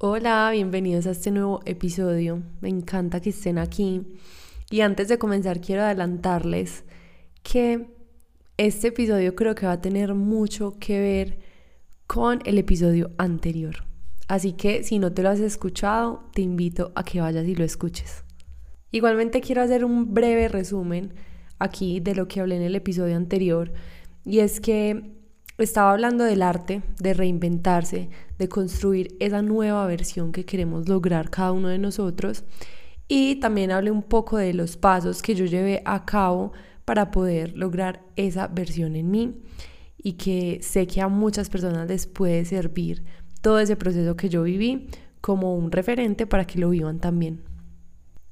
Hola, bienvenidos a este nuevo episodio. Me encanta que estén aquí. Y antes de comenzar quiero adelantarles que este episodio creo que va a tener mucho que ver con el episodio anterior. Así que si no te lo has escuchado, te invito a que vayas y lo escuches. Igualmente quiero hacer un breve resumen aquí de lo que hablé en el episodio anterior. Y es que estaba hablando del arte, de reinventarse, de construir esa nueva versión que queremos lograr cada uno de nosotros. Y también hablé un poco de los pasos que yo llevé a cabo para poder lograr esa versión en mí y que sé que a muchas personas les puede servir todo ese proceso que yo viví como un referente para que lo vivan también.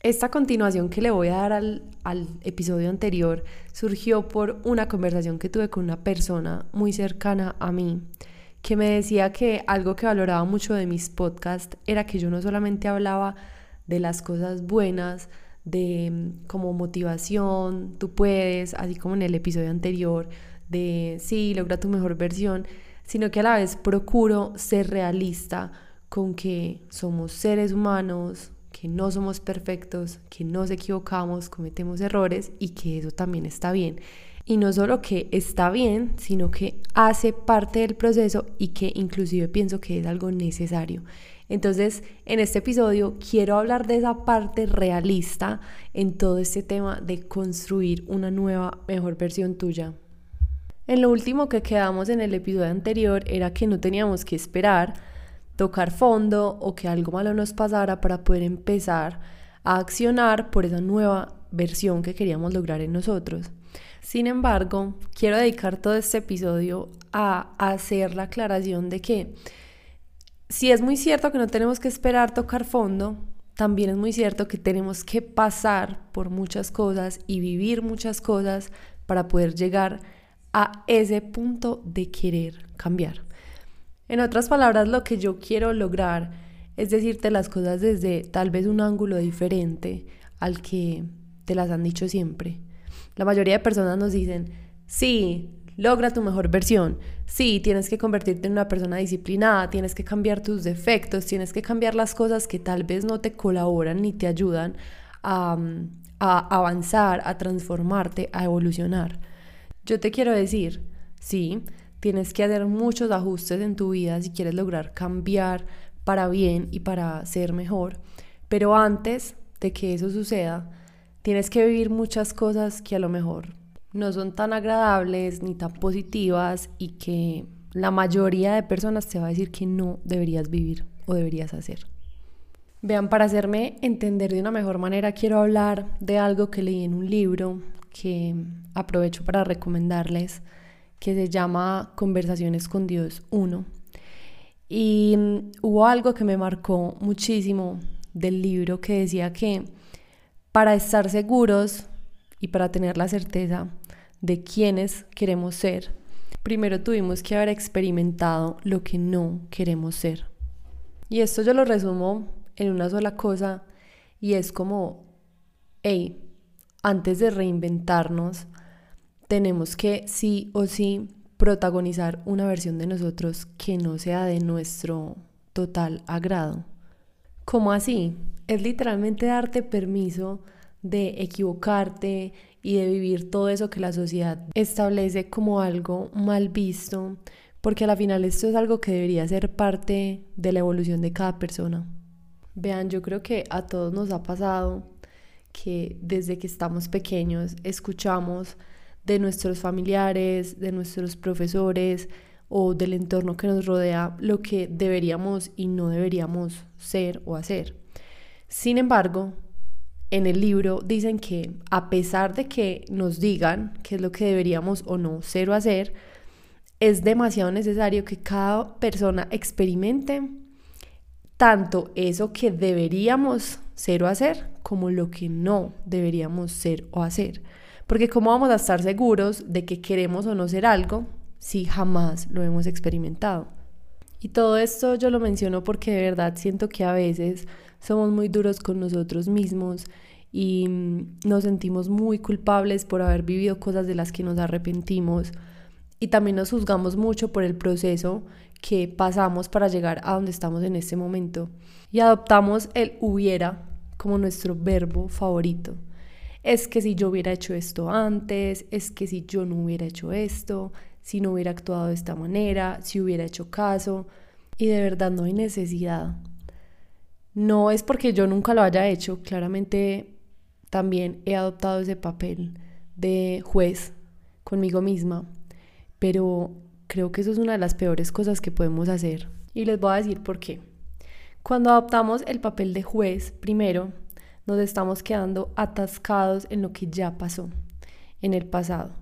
Esta continuación que le voy a dar al, al, episodio anterior surgió por una conversación que tuve con una persona muy cercana a mí que me decía que algo que valoraba mucho de mis podcasts era que yo no solamente hablaba de las cosas buenas, de mm, como motivación, tú puedes, así como en el episodio anterior, de sí, logra tu mejor versión, sino que a la vez procuro ser realista con que somos seres humanos, que no somos perfectos, que nos equivocamos, cometemos errores y que eso también está bien. Y no solo que está bien, sino que hace parte del proceso y que inclusive pienso que es algo necesario. Entonces, en este episodio quiero hablar de esa parte realista en todo este tema de construir una nueva, mejor versión tuya. En lo último que quedamos en el episodio anterior era que no teníamos que esperar tocar fondo o que algo malo nos pasara para poder empezar a accionar por esa nueva versión que queríamos lograr en nosotros. Sin embargo, quiero dedicar todo este episodio a hacer la aclaración de que si es muy cierto que no tenemos que esperar tocar fondo, también es muy cierto que tenemos que pasar por muchas cosas y vivir muchas cosas para poder llegar a ese punto de querer cambiar. En otras palabras, lo que yo quiero lograr es decirte las cosas desde tal vez un ángulo diferente al que te las han dicho siempre. La mayoría de personas nos dicen, sí, logra tu mejor versión, sí, tienes que convertirte en una persona disciplinada, tienes que cambiar tus defectos, tienes que cambiar las cosas que tal vez no te colaboran ni te ayudan a, avanzar, a transformarte, a evolucionar. Yo te quiero decir, sí, Tienes que hacer muchos ajustes en tu vida si quieres lograr cambiar para bien y para ser mejor. Pero antes de que eso suceda, tienes que vivir muchas cosas que a lo mejor no son tan agradables ni tan positivas y que la mayoría de personas te va a decir que no deberías vivir o deberías hacer. Vean, para hacerme entender de una mejor manera, quiero hablar de algo que leí en un libro que aprovecho para recomendarles que se llama Conversaciones con Dios 1. Y mm, hubo algo que me marcó muchísimo del libro que decía que para estar seguros y para tener la certeza de quiénes queremos ser, primero tuvimos que haber experimentado lo que no queremos ser. Y esto yo lo resumo en una sola cosa y es como, hey, antes de reinventarnos, tenemos que sí o sí protagonizar una versión de nosotros que no sea de nuestro total agrado. ¿Cómo así? Es literalmente darte permiso de equivocarte y de vivir todo eso que la sociedad establece como algo mal visto, porque a la final esto es algo que debería ser parte de la evolución de cada persona. Vean, yo creo que a todos nos ha pasado que desde que estamos pequeños escuchamos de nuestros familiares, de nuestros profesores o del entorno que nos rodea lo que deberíamos y no deberíamos ser o hacer. Sin embargo, en el libro dicen que a pesar de que nos digan qué es lo que deberíamos o no ser o hacer, es demasiado necesario que cada persona experimente tanto eso que deberíamos ser o hacer como lo que no deberíamos ser o hacer. Porque ¿cómo vamos a estar seguros de que queremos o no ser algo si jamás lo hemos experimentado? Y todo esto yo lo menciono porque de verdad siento que a veces somos muy duros con nosotros mismos y mm, nos sentimos muy culpables por haber vivido cosas de las que nos arrepentimos y también nos juzgamos mucho por el proceso que pasamos para llegar a donde estamos en este momento y adoptamos el hubiera como nuestro verbo favorito. Es que si yo hubiera hecho esto antes, es que si yo no hubiera hecho esto, si no hubiera actuado de esta manera, si hubiera hecho caso, y de verdad no hay necesidad. No es porque yo nunca lo haya hecho, claramente también he adoptado ese papel de juez conmigo misma, pero creo que eso es una de las peores cosas que podemos hacer. Y les voy a decir por qué. Cuando adoptamos el papel de juez, primero, nos estamos quedando atascados en lo que ya pasó, en el pasado.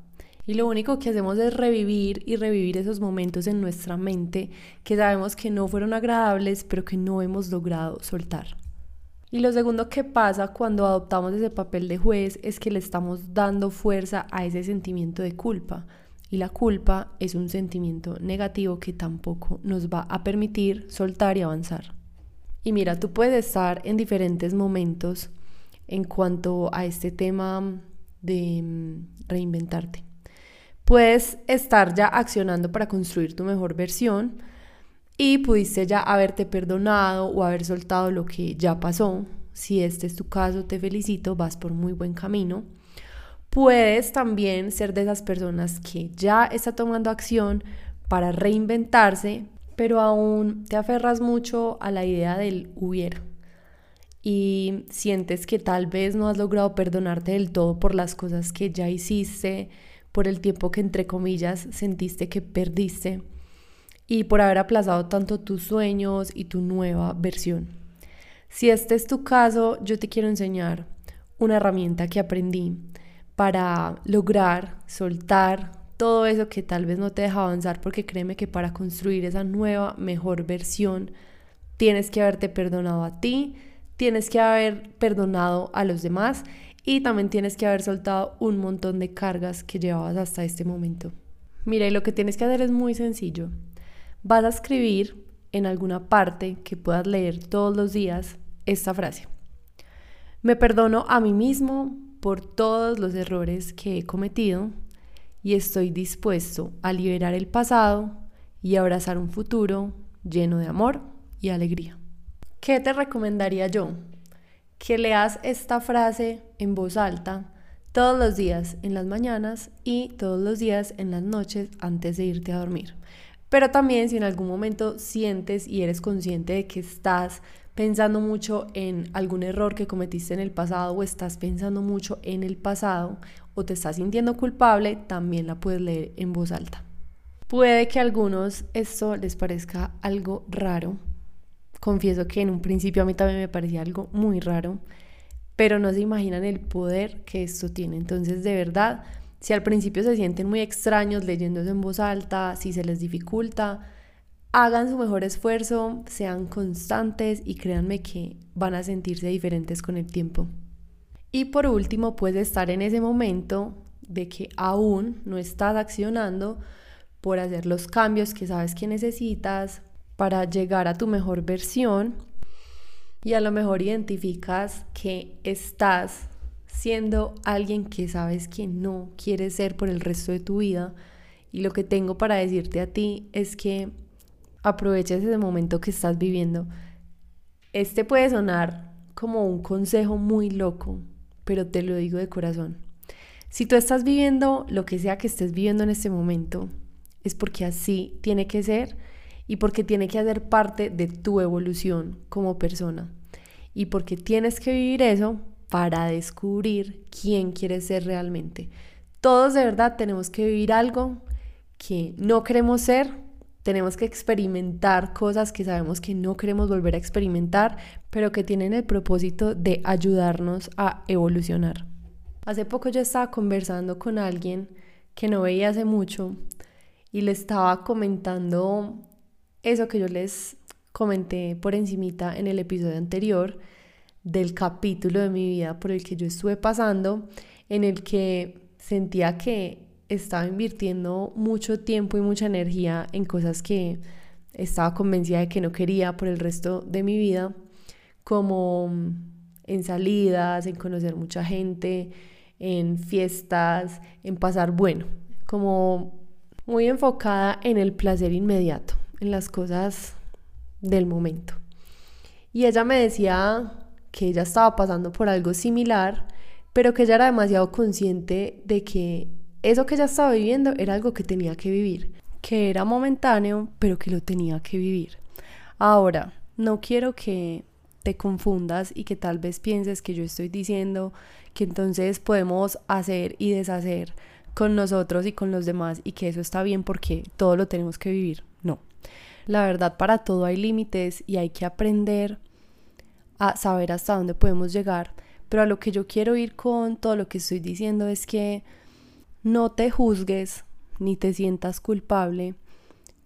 Y lo único que hacemos es revivir y revivir esos momentos en nuestra mente que sabemos que no fueron agradables, pero que no hemos logrado soltar. Y lo segundo que pasa cuando adoptamos ese papel de juez es que le estamos dando fuerza a ese sentimiento de culpa. Y la culpa es un sentimiento negativo que tampoco nos va a permitir soltar y avanzar. Y mira, tú puedes estar en diferentes momentos en cuanto a este tema de mm, reinventarte. Puedes estar ya accionando para construir tu mejor versión y pudiste ya haberte perdonado o haber soltado lo que ya pasó. Si este es tu caso, te felicito, vas por muy buen camino. Puedes también ser de esas personas que ya está tomando acción para reinventarse, pero aún te aferras mucho a la idea del hubiera y sientes que tal vez no has logrado perdonarte del todo por las cosas que ya hiciste, por el tiempo que entre comillas sentiste que perdiste y por haber aplazado tanto tus sueños y tu nueva versión. Si este es tu caso, yo te quiero enseñar una herramienta que aprendí para lograr soltar todo eso que tal vez no te deja avanzar, porque créeme que para construir esa nueva, mejor versión, tienes que haberte perdonado a ti, tienes que haber perdonado a los demás y también tienes que haber soltado un montón de cargas que llevabas hasta este momento. Mira, y lo que tienes que hacer es muy sencillo. Vas a escribir en alguna parte que puedas leer todos los días esta frase. Me perdono a mí mismo por todos los errores que he cometido y estoy dispuesto a liberar el pasado y abrazar un futuro lleno de amor y alegría. ¿Qué te recomendaría yo? que leas esta frase en voz alta todos los días en las mañanas y todos los días en las noches antes de irte a dormir. Pero también si en algún momento sientes y eres consciente de que estás pensando mucho en algún error que cometiste en el pasado o estás pensando mucho en el pasado o te estás sintiendo culpable, también la puedes leer en voz alta. Puede que a algunos esto les parezca algo raro, Confieso que en un principio a mí también me parecía algo muy raro, pero no se imaginan el poder que esto tiene. Entonces, de verdad, si al principio se sienten muy extraños leyéndose en voz alta, si se les dificulta, hagan su mejor esfuerzo, sean constantes y créanme que van a sentirse diferentes con el tiempo. Y por último, puedes estar en ese momento de que aún no estás accionando por hacer los cambios que sabes que necesitas, para llegar a tu mejor versión y a lo mejor identificas que estás siendo alguien que sabes que no quieres ser por el resto de tu vida. Y lo que tengo para decirte a ti es que aproveches ese momento que estás viviendo. Este puede sonar como un consejo muy loco, pero te lo digo de corazón. Si tú estás viviendo lo que sea que estés viviendo en este momento, es porque así tiene que ser y porque tiene que hacer parte de tu evolución como persona y porque tienes que vivir eso para descubrir quién quieres ser realmente. Todos de verdad tenemos que vivir algo que no queremos ser, tenemos que experimentar cosas que sabemos que no queremos volver a experimentar, pero que tienen el propósito de ayudarnos a evolucionar. Hace poco yo estaba conversando con alguien que no veía hace mucho y le estaba comentando eso que yo les comenté por encimita en el episodio anterior del capítulo de mi vida por el que yo estuve pasando, en el que sentía que estaba invirtiendo mucho tiempo y mucha energía en cosas que estaba convencida de que no quería por el resto de mi vida, como en salidas, en conocer mucha gente, en fiestas, en pasar bueno, como muy enfocada en el placer inmediato, en las cosas del momento. Y ella me decía que ella estaba pasando por algo similar, pero que ella era demasiado consciente de que eso que ella estaba viviendo era algo que tenía que vivir, que era momentáneo, pero que lo tenía que vivir. Ahora, no quiero que te confundas y que tal vez pienses que yo estoy diciendo que entonces podemos hacer y deshacer con nosotros y con los demás y que eso está bien porque todo lo tenemos que vivir. No. La verdad, para todo hay límites y hay que aprender a saber hasta dónde podemos llegar. Pero a lo que yo quiero ir con todo lo que estoy diciendo es que no te juzgues ni te sientas culpable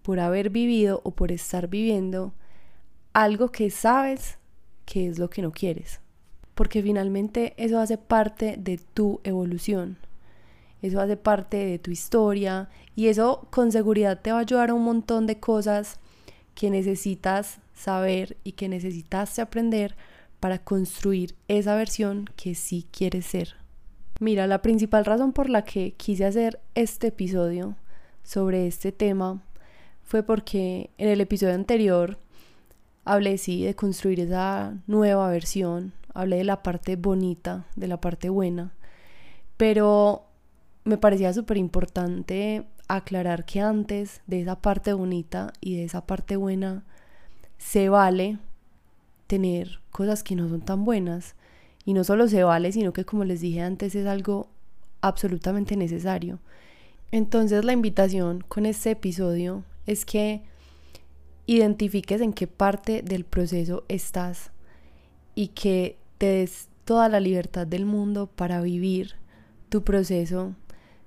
por haber vivido o por estar viviendo algo que sabes que es lo que no quieres. Porque finalmente eso hace parte de tu evolución. Eso hace parte de tu historia y eso con seguridad te va a ayudar a un montón de cosas que necesitas saber y que necesitaste aprender para construir esa versión que sí quieres ser. Mira, la principal razón por la que quise hacer este episodio sobre este tema fue porque en el episodio anterior hablé sí de construir esa nueva versión, hablé de la parte bonita, de la parte buena, pero me parecía súper importante aclarar que antes de esa parte bonita y de esa parte buena se vale tener cosas que no son tan buenas. Y no solo se vale, sino que como les dije antes es algo absolutamente necesario. Entonces la invitación con este episodio es que identifiques en qué parte del proceso estás y que te des toda la libertad del mundo para vivir tu proceso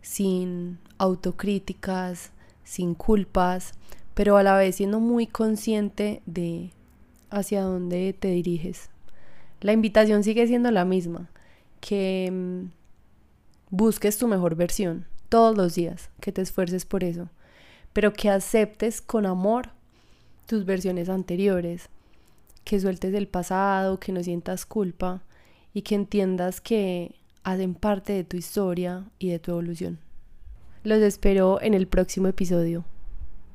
sin autocríticas, sin culpas, pero a la vez siendo muy consciente de hacia dónde te diriges. La invitación sigue siendo la misma, que mm, busques tu mejor versión todos los días, que te esfuerces por eso, pero que aceptes con amor tus versiones anteriores, que sueltes el pasado, que no sientas culpa y que entiendas que hacen parte de tu historia y de tu evolución. Los espero en el próximo episodio.